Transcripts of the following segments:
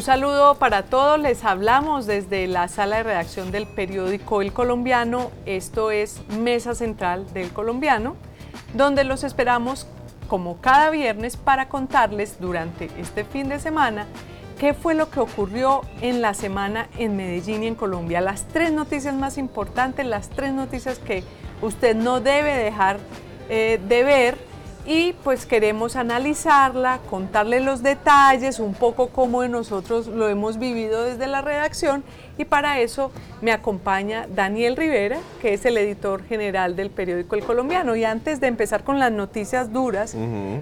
Un saludo para todos, les hablamos desde la sala de redacción del periódico El Colombiano, esto es Mesa Central del Colombiano, donde los esperamos como cada viernes para contarles durante este fin de semana qué fue lo que ocurrió en la semana en Medellín y en Colombia, las tres noticias más importantes, las tres noticias que usted no debe dejar eh, de ver y pues queremos analizarla, contarle los detalles, un poco cómo nosotros lo hemos vivido desde la redacción y para eso me acompaña Daniel Rivera, que es el editor general del periódico El Colombiano. Y antes de empezar con las noticias duras,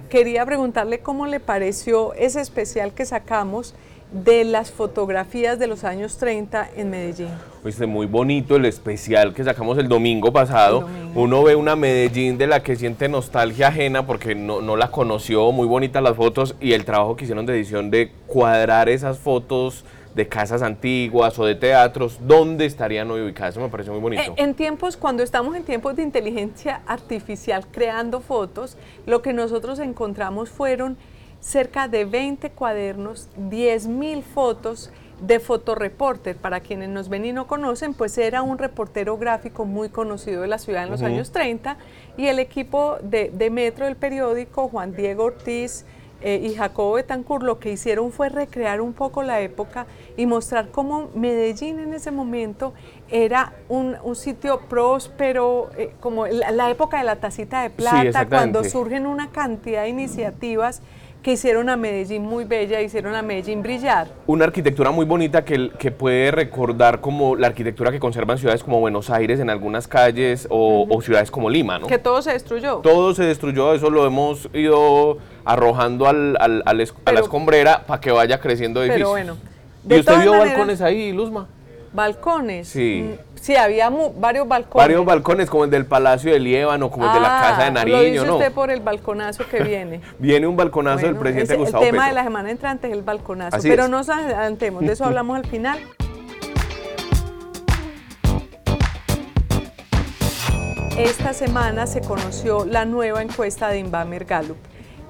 quería preguntarle cómo le pareció ese especial que sacamos de las fotografías de los años 30 en Medellín. Pues muy bonito el especial que sacamos el domingo pasado. Uno ve una Medellín de la que siente nostalgia ajena porque no, no, la conoció, muy bonitas las fotos y el trabajo que hicieron de edición de cuadrar esas fotos de casas antiguas o de teatros, ¿dónde estarían hoy ubicadas? Eso me parece muy bonito. En, en tiempos, cuando estamos en tiempos de inteligencia artificial creando fotos, lo que nosotros encontramos fueron cerca de 20 cuadernos, 10.000 fotos de fotoreporter. Para quienes nos ven y no conocen, pues era un reportero gráfico muy conocido de la ciudad en los años 30 y el equipo de, Metro del periódico, Juan Diego Ortiz, eh, y Jacobo Betancourt lo que hicieron fue recrear un poco la época y mostrar cómo Medellín en ese momento era un, sitio próspero, eh, como la, época de la tacita de plata, cuando surgen una cantidad de iniciativas que hicieron a Medellín muy bella, hicieron a Medellín brillar. Una arquitectura muy bonita que, que puede recordar como la arquitectura que conservan ciudades como Buenos Aires en algunas calles o, ciudades como Lima, ¿no? Que todo se destruyó. Todo se destruyó, eso lo hemos ido arrojando al, al, a la escombrera para que vaya creciendo edificios. Pero bueno. ¿Y usted vio balcones ahí, Luzma? ¿Balcones? Sí. Mm, Sí, había varios balcones. Varios balcones, como el del Palacio de Líbano, como el de la Casa de Nariño, lo dice usted por el balconazo que viene. viene un balconazo del presidente Gustavo El tema de la semana entrante es el balconazo, pero no nos adelantemos, de eso hablamos al final. Esta semana se conoció la nueva encuesta de Inbamer Gallup.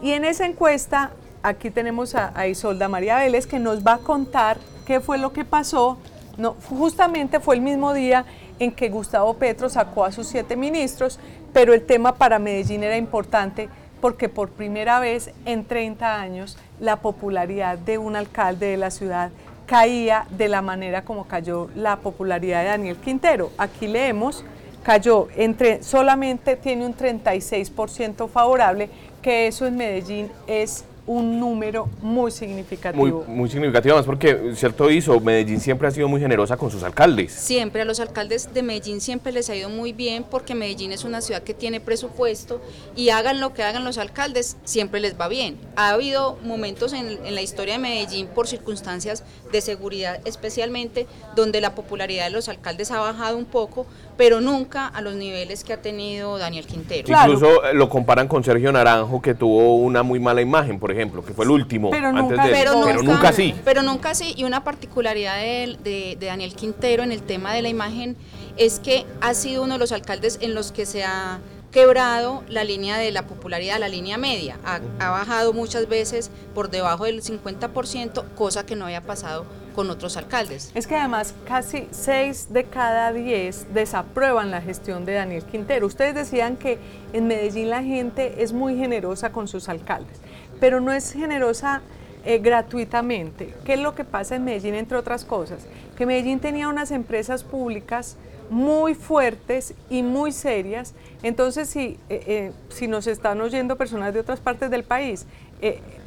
Y en esa encuesta, aquí tenemos a, a Isolda María Vélez, que nos va a contar qué fue lo que pasó no, justamente fue el mismo día en que Gustavo Petro sacó a sus siete ministros, pero el tema para Medellín era importante porque por primera vez en 30 años la popularidad de un alcalde de la ciudad caía de la manera como cayó la popularidad de Daniel Quintero. Aquí leemos, cayó entre solamente tiene un 36% favorable, que eso en Medellín es un número muy significativo. Muy, muy significativo, más porque, cierto hizo, Medellín siempre ha sido muy generosa con sus alcaldes. Siempre, a los alcaldes de Medellín siempre les ha ido muy bien porque Medellín es una ciudad que tiene presupuesto y hagan lo que hagan los alcaldes, siempre les va bien. Ha habido momentos en, en la historia de Medellín por circunstancias de seguridad especialmente, donde la popularidad de los alcaldes ha bajado un poco, pero nunca a los niveles que ha tenido Daniel Quintero. Incluso lo comparan con Sergio Naranjo, que tuvo una muy mala imagen, por ejemplo, que fue el último. Pero, nunca, pero, nunca, sí. Pero nunca sí. Y una particularidad de, de, Daniel Quintero en el tema de la imagen es que ha sido uno de los alcaldes en los que se ha quebrado la línea de la popularidad, la línea media. Ha, ha, bajado muchas veces por debajo del 50%, cosa que no había pasado con otros alcaldes. Es que además casi 6 de cada 10 desaprueban la gestión de Daniel Quintero. Ustedes decían que en Medellín la gente es muy generosa con sus alcaldes, pero no es generosa eh, gratuitamente. ¿Qué es lo que pasa en Medellín, entre otras cosas? Que Medellín tenía unas empresas públicas muy fuertes y muy serias. Entonces, si, eh, eh, si nos están oyendo personas de otras partes del país,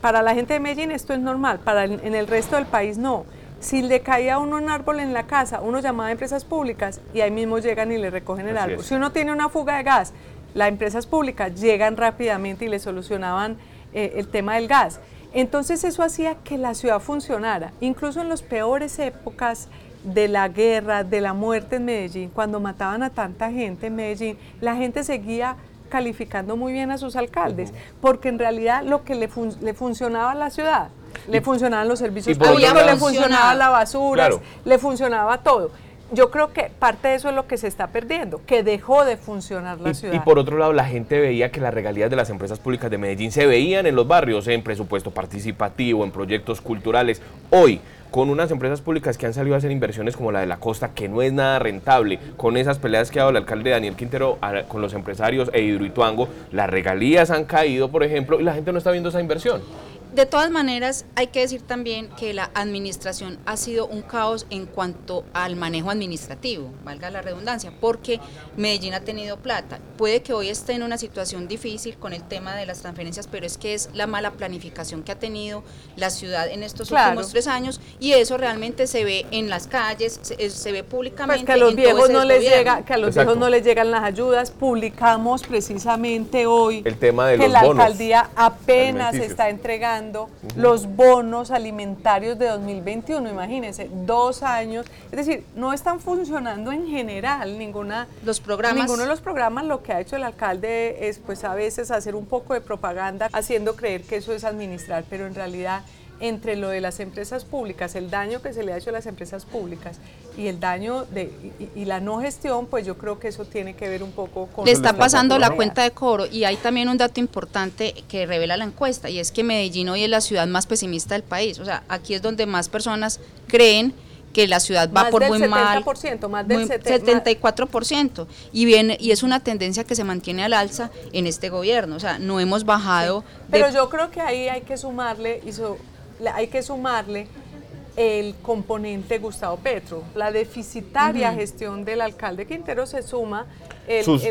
para la gente de Medellín esto es normal, para en el resto del país no. Si le caía a uno un árbol en la casa, uno llamaba a empresas públicas y ahí mismo llegan y le recogen el árbol. Si uno tiene una fuga de gas, las empresas públicas llegan rápidamente y le solucionaban eh, el tema del gas. Entonces eso hacía que la ciudad funcionara, incluso en las peores épocas de la guerra, de la muerte en Medellín, cuando mataban a tanta gente en Medellín, la gente seguía calificando muy bien a sus alcaldes, porque en realidad lo que le, le funcionaba a la ciudad, le funcionaban los servicios públicos, le funcionaba la basura, le funcionaba todo yo creo que parte de eso es lo que se está perdiendo, que dejó de funcionar la ciudad. Y por otro lado, la gente veía que las regalías de las empresas públicas de Medellín se veían en los barrios, en presupuesto participativo, en proyectos culturales. Hoy, con unas empresas públicas que han salido a hacer inversiones como la de la costa, que no es nada rentable, con esas peleas que ha dado el alcalde Daniel Quintero con los empresarios e Hidroituango, las regalías han caído, por ejemplo, y la gente no está viendo esa inversión. De todas maneras, hay que decir también que la administración ha sido un caos en cuanto al manejo administrativo, valga la redundancia, porque Medellín ha tenido plata. Puede que hoy esté en una situación difícil con el tema de las transferencias, pero es que es la mala planificación que ha tenido la ciudad en estos últimos tres años y eso realmente se ve en las calles, se, ve públicamente. Pues que a los viejos no les llega, que a los viejos no les llegan las ayudas. Publicamos precisamente hoy el tema de que la alcaldía apenas está entregando los bonos alimentarios de 2021, imagínense, dos años. Es decir, no están funcionando en general ninguna, los programas. ninguno de los programas. Lo que ha hecho el alcalde es pues a veces hacer un poco de propaganda haciendo creer que eso es administrar, pero en realidad entre lo de las empresas públicas, el daño que se le ha hecho a las empresas públicas y el daño de y, la no gestión, pues yo creo que eso tiene que ver un poco con... Le está pasando la cuenta de cobro y hay también un dato importante que revela la encuesta y es que Medellín hoy es la ciudad más pesimista del país. O sea, aquí es donde más personas creen que la ciudad va por muy mal. Más del 74%. Y viene y es una tendencia que se mantiene al alza en este gobierno, o sea, no hemos bajado. Pero yo creo que ahí hay que sumarle hizo hay que sumarle el componente Gustavo Petro. La deficitaria gestión del alcalde Quintero se suma el, sus,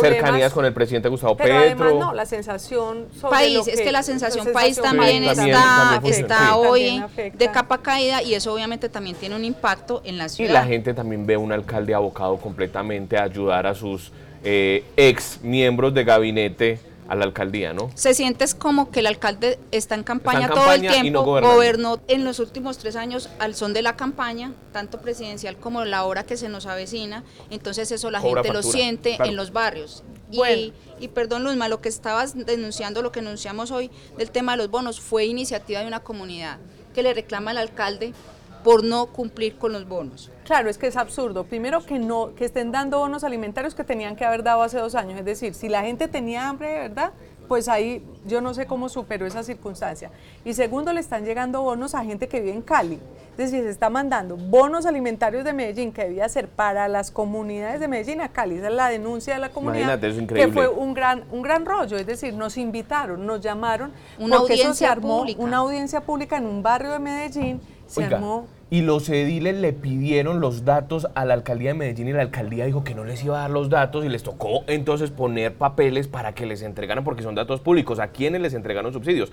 cercanías con el presidente Gustavo pero Petro. Además, no, la sensación país, es que la sensación, país también, está, está hoy de capa caída y eso obviamente también tiene un impacto en la ciudad. Y la gente también ve un alcalde abocado completamente a ayudar a sus eh, ex miembros de gabinete a la alcaldía, ¿no? Se siente como que el alcalde está en campaña, todo el tiempo, gobernó en los últimos tres años al son de la campaña, tanto presidencial como la hora que se nos avecina, entonces eso la gente lo siente en los barrios. Y, y perdón Luzma, lo que estabas denunciando, lo que denunciamos hoy del tema de los bonos, fue iniciativa de una comunidad que le reclama al alcalde por no cumplir con los bonos. Claro, es que es absurdo. Primero que no, que estén dando bonos alimentarios que tenían que haber dado hace dos años. Es decir, si la gente tenía hambre de verdad, pues ahí yo no sé cómo superó esa circunstancia. Y segundo, le están llegando bonos a gente que vive en Cali. Es decir, se está mandando bonos alimentarios de Medellín que debía ser para las comunidades de Medellín a Cali. Esa es la denuncia de la comunidad. Que fue un gran, un gran rollo. Es decir, nos invitaron, nos llamaron. Una audiencia se armó pública. una audiencia pública en un barrio de Medellín. Se armó y los ediles le pidieron los datos a la alcaldía de Medellín y la alcaldía dijo que no les iba a dar los datos y les tocó entonces poner papeles para que les entregaran porque son datos públicos. ¿A quiénes les entregaron subsidios?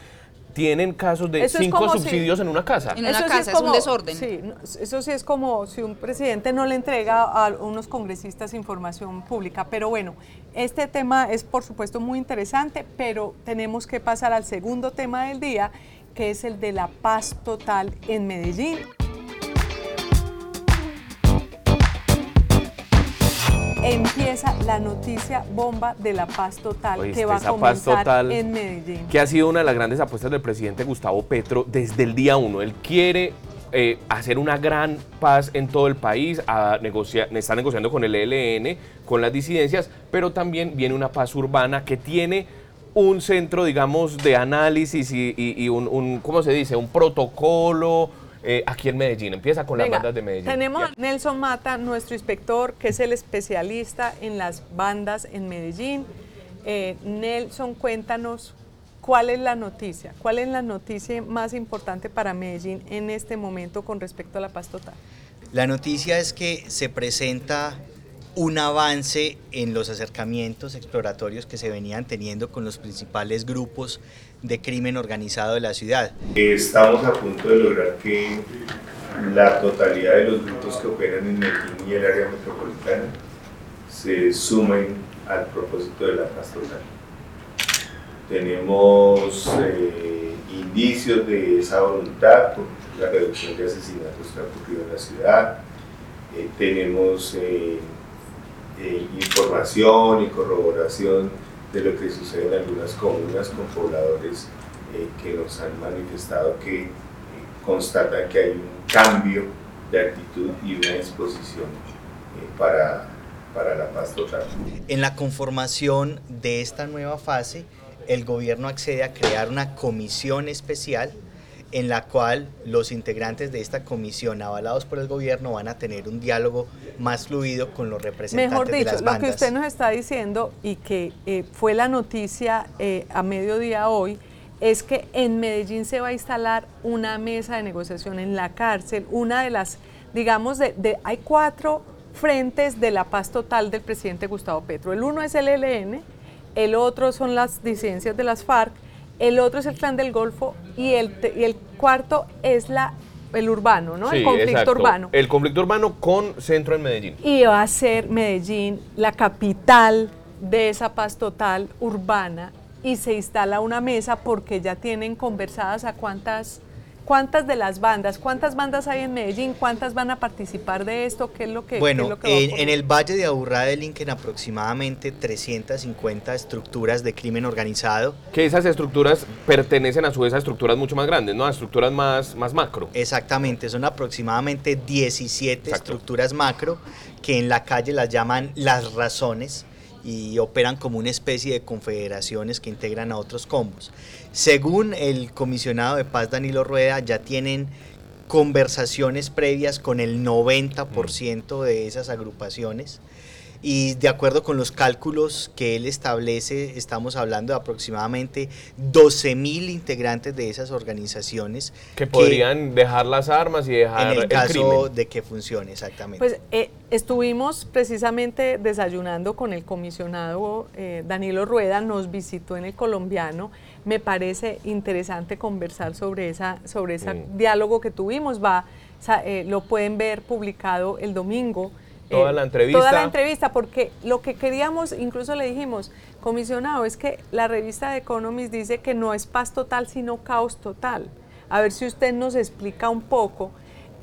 Tienen casos de cinco subsidios en una casa. En una casa, es, un desorden. Sí, eso sí es como si un presidente no le entrega a unos congresistas información pública. Pero bueno, este tema es por supuesto muy interesante, pero tenemos que pasar al segundo tema del día, que es el de la paz total en Medellín. empieza la noticia bomba de la paz total que va a comenzar en Medellín. Que ha sido una de las grandes apuestas del presidente Gustavo Petro desde el día uno. Él quiere eh, hacer una gran paz en todo el país, a está negociando con el ELN, con las disidencias, pero también viene una paz urbana que tiene un centro, digamos, de análisis y, un, un, ¿cómo se dice? Un protocolo, eh, aquí en Medellín. Empieza con las bandas de Medellín. Tenemos a Nelson Mata, nuestro inspector, que es el especialista en las bandas en Medellín. Eh, Nelson, cuéntanos cuál es la noticia, cuál es la noticia más importante para Medellín en este momento con respecto a la paz total. La noticia es que se presenta un avance en los acercamientos exploratorios que se venían teniendo con los principales grupos de crimen organizado de la ciudad. Estamos a punto de lograr que la totalidad de los grupos que operan en Medellín y el área metropolitana se sumen al propósito de la paz total. Tenemos eh, indicios de esa voluntad por la reducción de asesinatos que ha ocurrido en la ciudad. Eh, tenemos eh, información y corroboración de lo que sucede en algunas comunas con pobladores que nos han manifestado que constatan que hay un cambio de actitud y una disposición para, para la paz total. En la conformación de esta nueva fase, el gobierno accede a crear una comisión especial en la cual los integrantes de esta comisión, avalados por el gobierno, van a tener un diálogo más fluido con los representantes Mejor dicho, de las bandas. lo que usted nos está diciendo y que eh, fue la noticia eh, a mediodía hoy, es que en Medellín se va a instalar una mesa de negociación en la cárcel, una de las, digamos, de, hay cuatro frentes de la paz total del presidente Gustavo Petro. El uno es el ELN, el otro son las disidencias de las FARC, el otro es el clan del Golfo y el, y el cuarto es la el urbano, ¿no? el conflicto urbano. El conflicto urbano con centro en Medellín. Y va a ser Medellín la capital de esa paz total urbana y se instala una mesa porque ya tienen conversadas a cuántas ¿Cuántas de las bandas, cuántas bandas hay en Medellín? ¿Cuántas van a participar de esto? ¿Qué es lo que Bueno, en, el Valle de Aburrá delinquen aproximadamente 350 estructuras de crimen organizado. Que esas estructuras pertenecen a su vez a estructuras mucho más grandes, ¿no? A estructuras más, más macro. Exactamente, son aproximadamente 17 estructuras macro que en la calle las llaman las razones y operan como una especie de confederaciones que integran a otros combos. Según el comisionado de paz Danilo Rueda, ya tienen conversaciones previas con el 90% de esas agrupaciones y de acuerdo con los cálculos que él establece, estamos hablando de aproximadamente 12 mil integrantes de esas organizaciones. Que podrían dejar las armas y dejar en el, caso de que funcione, exactamente. Pues eh, estuvimos precisamente desayunando con el comisionado eh, Danilo Rueda, nos visitó en el colombiano. Me parece interesante conversar sobre esa, sobre ese diálogo que tuvimos. Va, eh, lo pueden ver publicado el domingo Toda la entrevista. Toda la entrevista, porque lo que queríamos, incluso le dijimos, comisionado, es que la revista de Economist dice que no es paz total, sino caos total. A ver si usted nos explica un poco.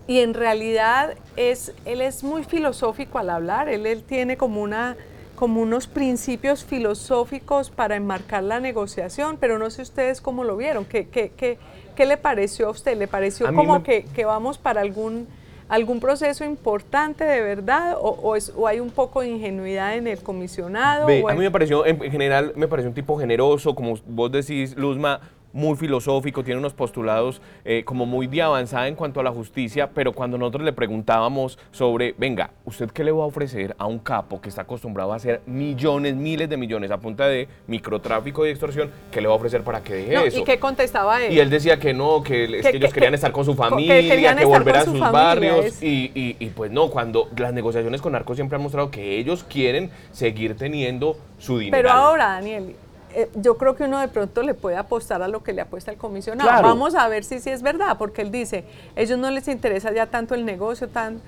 Y en realidad es, él es muy filosófico al hablar, él, él tiene como una como unos principios filosóficos para enmarcar la negociación, pero no sé ustedes cómo lo vieron. ¿Qué, qué, qué, qué le pareció a usted? ¿Le pareció como que, que vamos para algún algún proceso importante de verdad o, es, o, hay un poco de ingenuidad en el comisionado? a mí me pareció, en general, me pareció un tipo generoso, como vos decís, Luzma, muy filosófico, tiene unos postulados eh, como muy de avanzada en cuanto a la justicia, pero cuando nosotros le preguntábamos sobre, venga, ¿usted qué le va a ofrecer a un capo que está acostumbrado a hacer millones, miles de millones a punta de microtráfico y extorsión, qué le va a ofrecer para que deje eso? ¿Y qué contestaba él? Y él decía que no, que, ellos querían estar con su familia, que, volver a sus barrios, y, y, pues no, cuando las negociaciones con Arco siempre han mostrado que ellos quieren seguir teniendo su dinero. Pero ahora, Daniel, eh, yo creo que uno de pronto le puede apostar a lo que le apuesta el comisionado. Vamos a ver si, si es verdad, porque él dice, ellos no les interesa ya tanto el negocio, tan,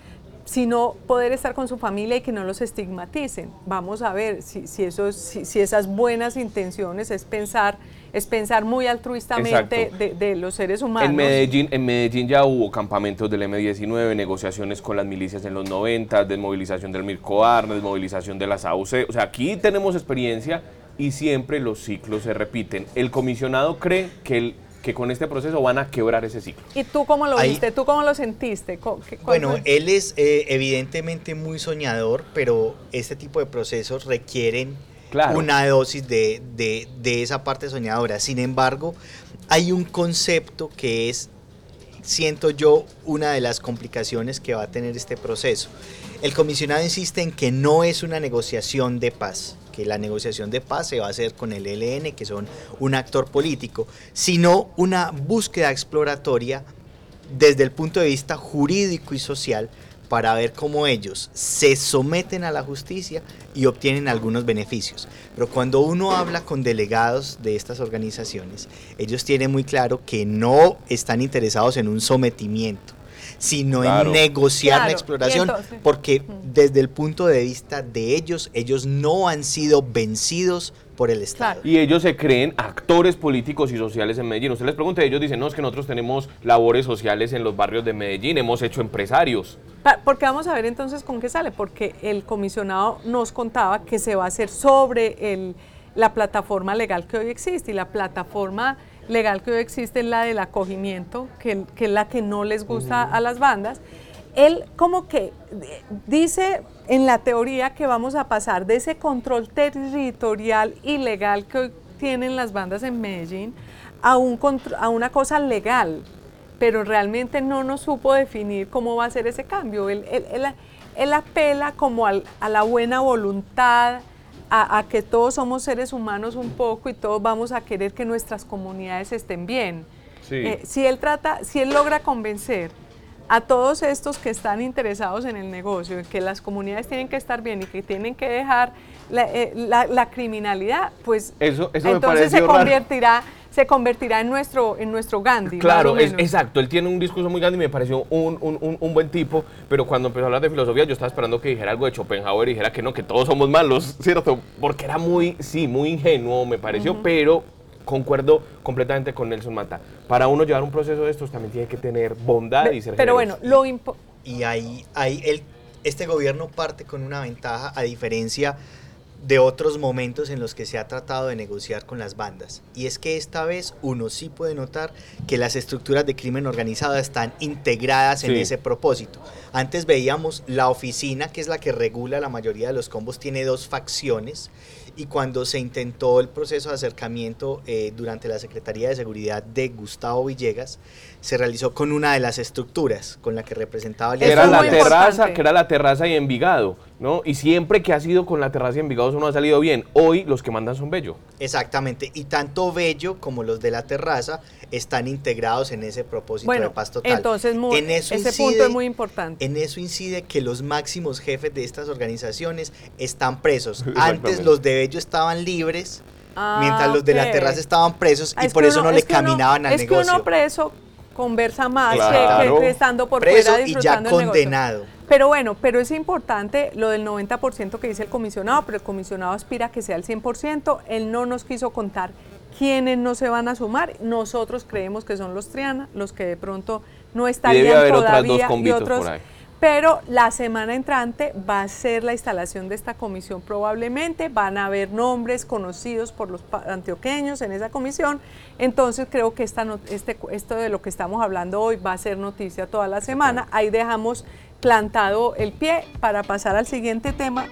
sino poder estar con su familia y que no los estigmaticen. Vamos a ver si, si, eso, si, esas buenas intenciones es pensar es pensar muy altruistamente de, los seres humanos. En Medellín, en Medellín ya hubo campamentos del M-19, negociaciones con las milicias en los 90, desmovilización del Mircoar, desmovilización de las AUC. O sea, aquí tenemos experiencia y siempre los ciclos se repiten. El comisionado cree que, el, que con este proceso van a quebrar ese ciclo. ¿Y tú cómo lo viste? ¿Tú cómo lo sentiste? Bueno, él es eh, evidentemente muy soñador, pero este tipo de procesos requieren una dosis de, de esa parte soñadora. Sin embargo, hay un concepto que es, siento yo, una de las complicaciones que va a tener este proceso. El comisionado insiste en que no es una negociación de paz que la negociación de paz se va a hacer con el ELN, que son un actor político, sino una búsqueda exploratoria desde el punto de vista jurídico y social para ver cómo ellos se someten a la justicia y obtienen algunos beneficios. Pero cuando uno habla con delegados de estas organizaciones, ellos tienen muy claro que no están interesados en un sometimiento, sino en negociar la exploración, porque desde el punto de vista de ellos, ellos no han sido vencidos por el Estado. Y ellos se creen actores políticos y sociales en Medellín. Usted les pregunta, ellos dicen, no, es que nosotros tenemos labores sociales en los barrios de Medellín, hemos hecho empresarios. Porque vamos a ver entonces con qué sale, porque el comisionado nos contaba que se va a hacer sobre el, la plataforma legal que hoy existe y la plataforma legal que hoy existe es la del acogimiento, que, que es la que no les gusta a las bandas. Él como que dice en la teoría que vamos a pasar de ese control territorial ilegal que hoy tienen las bandas en Medellín a, un a una cosa legal, pero realmente no nos supo definir cómo va a ser ese cambio. Él, él, apela como a la buena voluntad, a, que todos somos seres humanos un poco y todos vamos a querer que nuestras comunidades estén bien. Eh, si él trata, si él logra convencer a todos estos que están interesados en el negocio, en que las comunidades tienen que estar bien y que tienen que dejar la, eh, criminalidad, pues eso, entonces se convertirá se convertirá en nuestro, en nuestro Gandhi. Claro, es, exacto. Él tiene un discurso muy Gandhi y me pareció un, un, un, buen tipo, pero cuando empezó a hablar de filosofía yo estaba esperando que dijera algo de Schopenhauer y dijera que no, que todos somos malos, ¿cierto? Porque era muy, sí, muy ingenuo, me pareció, pero concuerdo completamente con Nelson Mata. Para uno llevar un proceso de estos también tiene que tener bondad y ser Pero bueno, lo Y ahí, ahí el, este gobierno parte con una ventaja a diferencia de otros momentos en los que se ha tratado de negociar con las bandas. Y es que esta vez uno sí puede notar que las estructuras de crimen organizado están integradas en ese propósito. Antes veíamos la oficina, que es la que regula la mayoría de los combos, tiene dos facciones y cuando se intentó el proceso de acercamiento eh, durante la Secretaría de Seguridad de Gustavo Villegas, se realizó con una de las estructuras con la que representaba el era la terraza, que era la terraza y Envigado, ¿no? Y siempre que ha sido con la terraza y Envigado eso no ha salido bien. Hoy los que mandan son Bello. Exactamente, y tanto Bello como los de la terraza están integrados en ese propósito de paz total. Entonces, en ese punto es muy importante. En eso incide que los máximos jefes de estas organizaciones están presos. Antes los de Bello estaban libres, mientras los de la terraza estaban presos y por eso no le caminaban al negocio. Es que uno preso conversa más que, estando por Preso fuera disfrutando y ya condenado. Pero bueno, pero es importante lo del 90% que dice el comisionado, pero el comisionado aspira a que sea el 100%. Él no nos quiso contar quiénes no se van a sumar. Nosotros creemos que son los Triana, los que de pronto no estarían todavía y otros pero la semana entrante va a ser la instalación de esta comisión. Probablemente, van a haber nombres conocidos por los antioqueños en esa comisión, entonces creo que esta, este, esto de lo que estamos hablando hoy va a ser noticia toda la semana, ahí dejamos plantado el pie para pasar al siguiente tema.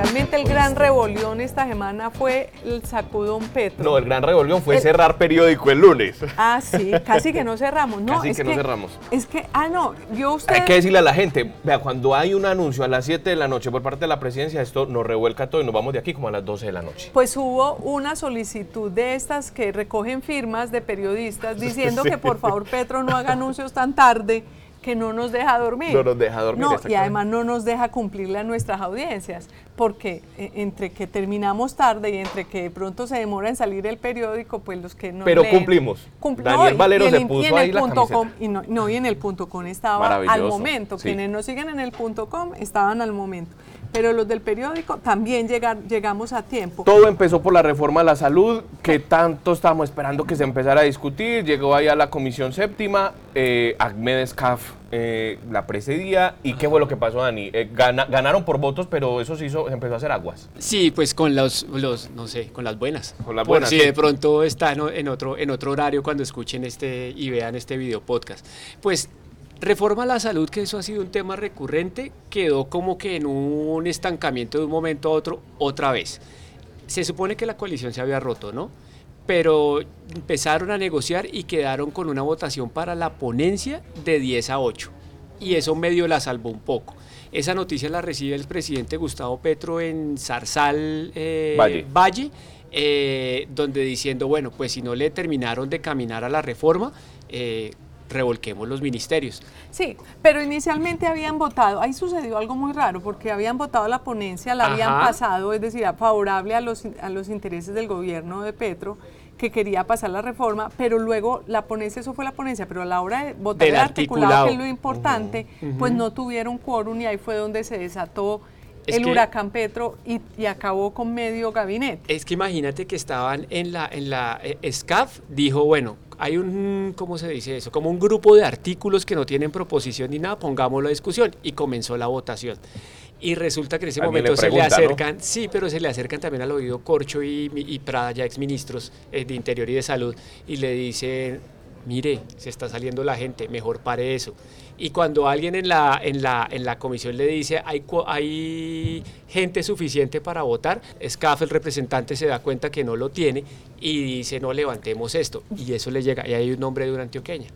Realmente el gran rebolión esta semana fue el sacudón Petro. No, el gran rebolión fue cerrar periódico el lunes. Ah, sí, casi que no cerramos. No, casi que, no cerramos. Es que, ah, no, yo usted... Hay que decirle a la gente, vea, cuando hay un anuncio a las 7 de la noche por parte de la presidencia, esto nos revuelca todo y nos vamos de aquí como a las 12 de la noche. Pues hubo una solicitud de estas que recogen firmas de periodistas diciendo que por favor Petro no haga anuncios tan tarde que no nos deja dormir. No nos deja dormir. No, y además no nos deja cumplirle a nuestras audiencias, porque eh, entre que terminamos tarde y entre que de pronto se demora en salir el periódico, pues los que no Pero cumplimos. Daniel Valero se puso ahí la punto com, y no, no, y en el punto com estaba al momento. Quienes nos siguen en el punto com estaban al momento pero los del periódico también llegar, llegamos a tiempo. Todo empezó por la reforma a la salud, que tanto estábamos esperando que se empezara a discutir, llegó ahí a la comisión séptima, eh, Ahmed Escaf eh, la precedía, ¿y qué fue lo que pasó, Dani? Eh, ganaron por votos, pero eso se hizo, empezó a hacer aguas. Sí, pues con los, los no sé, con las buenas. Con las buenas. Si de pronto están en otro, en otro horario cuando escuchen este y vean este video podcast. Pues Reforma a la salud, que eso ha sido un tema recurrente, quedó como que en un estancamiento de un momento a otro otra vez. Se supone que la coalición se había roto, ¿no? Pero empezaron a negociar y quedaron con una votación para la ponencia de 10 a 8. Y eso medio la salvó un poco. Esa noticia la recibe el presidente Gustavo Petro en Zarzal eh, Valle, eh, donde diciendo, bueno, pues si no le terminaron de caminar a la reforma, eh, revolquemos los ministerios. Sí, pero inicialmente habían votado, ahí sucedió algo muy raro, porque habían votado la ponencia, la habían pasado, es decir, favorable a los, a los intereses del gobierno de Petro, que quería pasar la reforma, pero luego la ponencia, eso fue la ponencia, pero a la hora de votar Del el articulado, que es lo importante, pues no tuvieron quórum y ahí fue donde se desató Es el que- huracán Petro y, y acabó con medio gabinete. Es que imagínate que estaban en la, en la eh, SCAF, dijo, bueno, hay un, ¿cómo se dice eso? Como un grupo de artículos que no tienen proposición ni nada, pongámoslo a discusión. Y comenzó la votación. Y resulta que en ese Alguien momento le se le acercan, sí, pero se le acercan también al oído Corcho y, y Prada, ya exministros eh, de Interior y de Salud, y le dicen, mire, se está saliendo la gente, mejor pare eso. Y cuando alguien en la, en la, en la comisión le dice, hay, hay gente suficiente para votar, SCAF, el representante, se da cuenta que no lo tiene y dice, no levantemos esto. Y eso le llega, y hay un nombre de una antioqueña.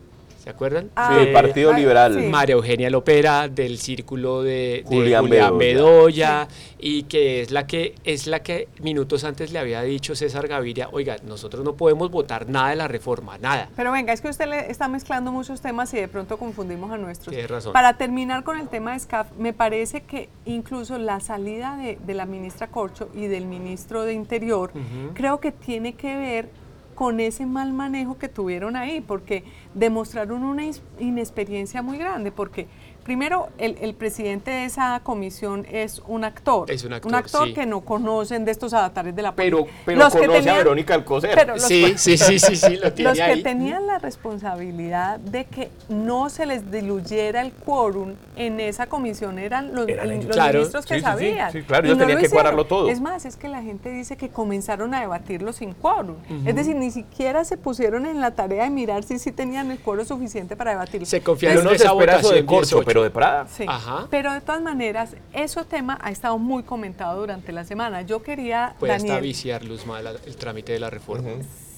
¿Se acuerdan? Ah, del De Partido ah, Liberal. sí. María Eugenia Lopera, del círculo de, de Julián Bedoya. Y que es la que es la que minutos antes le había dicho César Gaviria, oiga, nosotros no podemos votar nada de la reforma, nada. Pero venga, es que usted le está mezclando muchos temas y de pronto confundimos a nuestros. Tiene razón. Para terminar con el tema de SCAF, me parece que incluso la salida de, de la ministra Corcho y del ministro de Interior, creo que tiene que ver con ese mal manejo que tuvieron ahí, porque demostraron una inexperiencia muy grande, porque primero el, el presidente de esa comisión es un actor, Es un actor, un actor sí. que no conocen de estos avatares de la Pero, política. pero Los que conoce a tenían- Verónica Alcocer. pero los Sí, sí, sí, sí, sí, lo tiene los que ahí. tenían la responsabilidad de que no se les diluyera el quórum en esa comisión eran los, Eran el- ellos. los Claro. ministros que Sí, sí, sí, sabían. sí, claro, ellos no tenían que cuadrarlo todo. Es más, es que la gente dice que comenzaron a debatirlo sin quórum. Es decir, ni siquiera se pusieron en la tarea de mirar si sí tenían el quórum suficiente para debatirlo. Se confiaron en esa de votación Corcho, 18. Pero de Prada. Sí. Ajá. Pero de todas maneras, ese tema ha estado muy comentado durante la semana. Yo quería, Puede hasta Daniel, viciar, Luzma, el trámite de la reforma.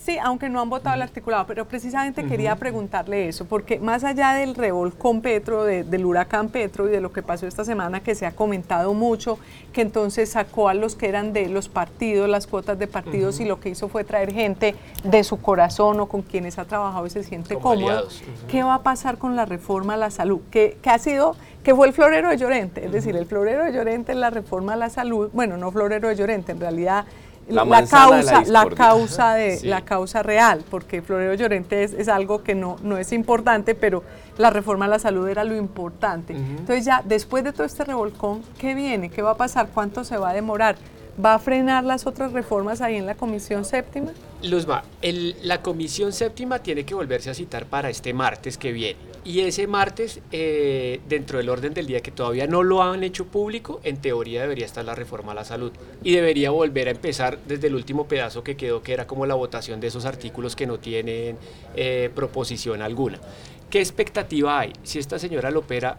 Sí, aunque no han votado el articulado, pero precisamente quería preguntarle eso, porque más allá del revolcón Petro, de- del huracán Petro y de lo que pasó esta semana, que se ha comentado mucho, que entonces sacó a los que eran de los partidos, las cuotas de partidos, y lo que hizo fue traer gente de su corazón o con quienes ha trabajado y se siente Como cómodo. ¿Qué va a pasar con la reforma a la salud? Que, que ha sido, que fue el florero de Llorente, es decir, el florero de Llorente es la reforma a la salud, bueno, no florero de Llorente, en realidad La causa, la, causa de Sí. la causa real, porque Florero Llorente es, es algo que no, no es importante, pero la reforma a la salud era lo importante. Entonces ya, después de todo este revolcón, ¿qué viene? ¿Qué va a pasar? ¿Cuánto se va a demorar? ¿Va a frenar las otras reformas ahí en la Comisión Séptima? Luzma, el- la comisión séptima tiene que volverse a citar para este martes que viene. Y ese martes, eh, dentro del orden del día que todavía no lo han hecho público, en teoría debería estar la reforma a la salud. Y debería volver a empezar desde el último pedazo que quedó, que era como la votación de esos artículos que no tienen eh, proposición alguna. ¿Qué expectativa hay? Si esta señora Lopera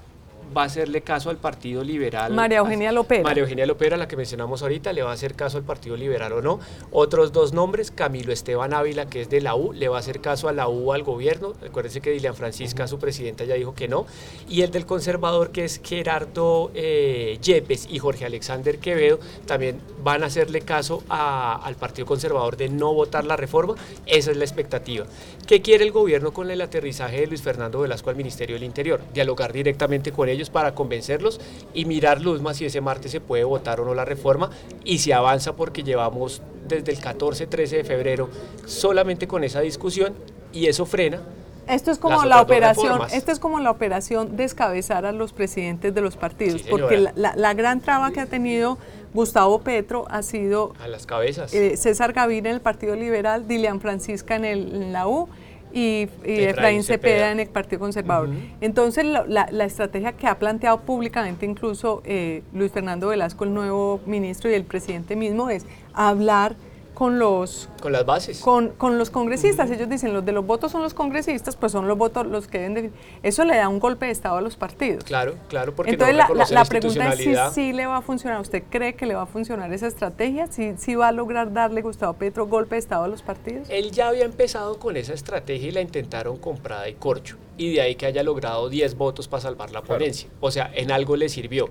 va a hacerle caso al Partido Liberal. María Eugenia Lopera. María Eugenia Lopera, la que mencionamos ahorita, le va a hacer caso al Partido Liberal o no. Otros dos nombres, Camilo Esteban Ávila, que es de la U, le va a hacer caso a la U al gobierno. Acuérdense que Dilian Francisca, su presidenta, ya dijo que no. Y el del conservador, que es Gerardo eh, Yepes y Jorge Alexander Quevedo, también van a hacerle caso a- al Partido Conservador de no votar la reforma. Esa es la expectativa. ¿Qué quiere el gobierno con el aterrizaje de Luis Fernando Velasco al Ministerio del Interior? Dialogar directamente con ellos para convencerlos y mirar, Luzma, si ese martes se puede votar o no la reforma y si avanza porque llevamos desde el 14-13 de febrero solamente con esa discusión y eso frena. Esto es como la operación, esto es como la operación descabezar a los presidentes de los partidos, Sí, porque la, señora. la- la gran traba que ha tenido Gustavo Petro ha sido A las cabezas. eh, César Gaviria en el Partido Liberal, Dilian Francisca en, el- en la U y, y Efraín Cepeda Cepeda. en el Partido Conservador. Entonces, la, la estrategia que ha planteado públicamente incluso eh, Luis Fernando Velasco, el nuevo ministro y el presidente mismo, es hablar con los con las bases. con, con los congresistas. Ellos dicen, los de los votos son los congresistas, pues son los votos los que deben definir. Eso le da un golpe de Estado a los partidos. Claro, claro, porque Entonces no la, la- pregunta es si sí le va a funcionar. ¿Usted cree que le va a funcionar esa estrategia? ¿Si, si va a lograr darle Gustavo Petro golpe de Estado a los partidos? Él ya había empezado con esa estrategia y la intentaron comprada y corcho. Y de ahí que haya logrado 10 votos para salvar la ponencia. O sea, en algo le sirvió.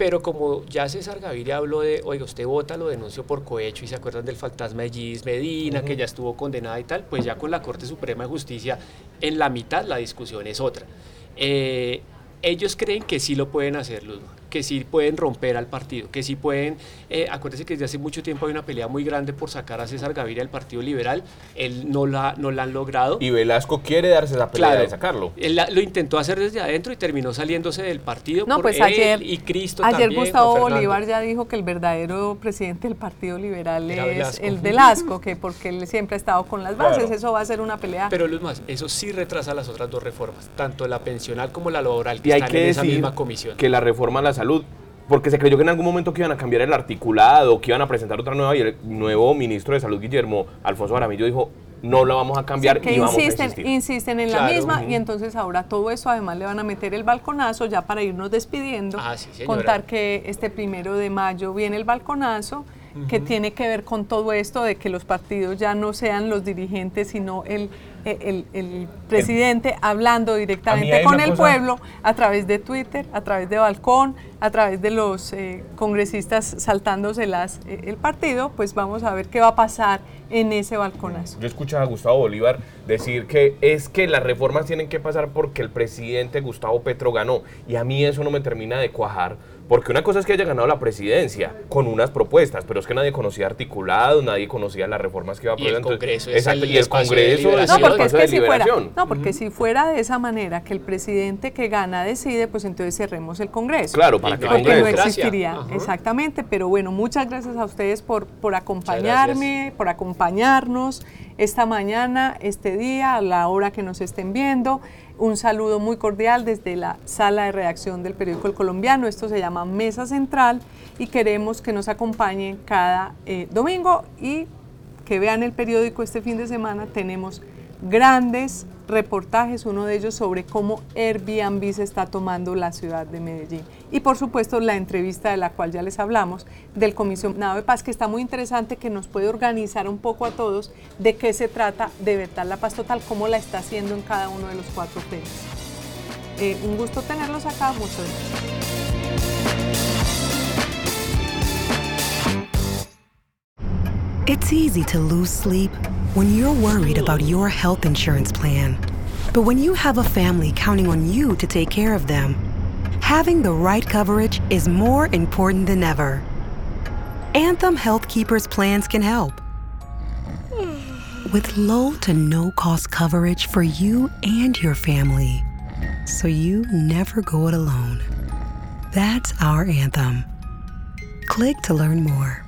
Pero como ya César Gaviria habló de, oiga, usted vota, lo denunció por cohecho y se acuerdan del fantasma de Gis Medina, que ya estuvo condenada y tal, pues ya con la Corte Suprema de Justicia en la mitad la discusión es otra. Eh, ellos creen que sí lo pueden hacer, Luzma que sí pueden romper al partido, que sí pueden, eh, acuérdense que desde hace mucho tiempo hay una pelea muy grande por sacar a César Gaviria del Partido Liberal, él no la, no la han logrado. Y Velasco quiere darse la pelea de sacarlo. Él lo intentó hacer desde adentro y terminó saliéndose del partido no, pues ayer, y Cristo Ayer Gustavo Bolívar ya dijo que el verdadero presidente del Partido Liberal es el Velasco, que porque él siempre ha estado con las bases, eso va a ser una pelea. Pero Luz más, eso sí retrasa las otras dos reformas, tanto la pensional como la laboral, que y están en esa misma comisión. Que la reforma a la salud porque se creyó que en algún momento que iban a cambiar el articulado, que iban a presentar otra nueva y el nuevo ministro de Salud, Guillermo Alfonso Aramillo, dijo, no la vamos a cambiar que insisten, insisten en la misma y entonces ahora todo eso además le van a meter el balconazo ya para irnos despidiendo, ah, contar que este primero de mayo viene el balconazo que tiene que ver con todo esto de que los partidos ya no sean los dirigentes, sino el, el, presidente hablando directamente con el pueblo a través de Twitter, a través de Balcón, a través de los eh, congresistas saltándoselas eh, el partido, pues vamos a ver qué va a pasar en ese balconazo. Yo escuchaba a Gustavo Bolívar decir que es que las reformas tienen que pasar porque el presidente Gustavo Petro ganó y a mí eso no me termina de cuajar porque una cosa es que haya ganado la presidencia con unas propuestas, pero es que nadie conocía articulado, nadie conocía las reformas que iba a aprobar. Y el Congreso exacto, y el Congreso es no, porque es que si fuera, no, porque si fuera de esa manera que el presidente que gana decide, pues entonces cerremos el Congreso. Claro, para que Porque no existiría, exactamente. Pero bueno, muchas gracias a ustedes por, por acompañarme, por acompañarnos esta mañana, este día, a la hora que nos estén viendo. Un saludo muy cordial desde la sala de redacción del periódico El Colombiano. Esto se llama Mesa Central y queremos que nos acompañen cada eh, domingo y que vean el periódico este fin de semana. Tenemos grandes reportajes, uno de ellos sobre cómo Airbnb se está tomando la ciudad de Medellín. Y por supuesto la entrevista de la cual ya les hablamos del comisionado de paz, que está muy interesante, que nos puede organizar un poco a todos de qué se trata de verdad la paz total, cómo la está haciendo en cada uno de los cuatro frentes. Eh, un gusto tenerlos acá, muchas gracias. It's easy to lose sleep when you're worried about your health insurance plan. But when you have a family counting on you to take care of them, having the right coverage is more important than ever. Anthem Health Keepers plans can help. With low to no cost coverage for you and your family. So you never go it alone. That's our anthem. Click to learn more.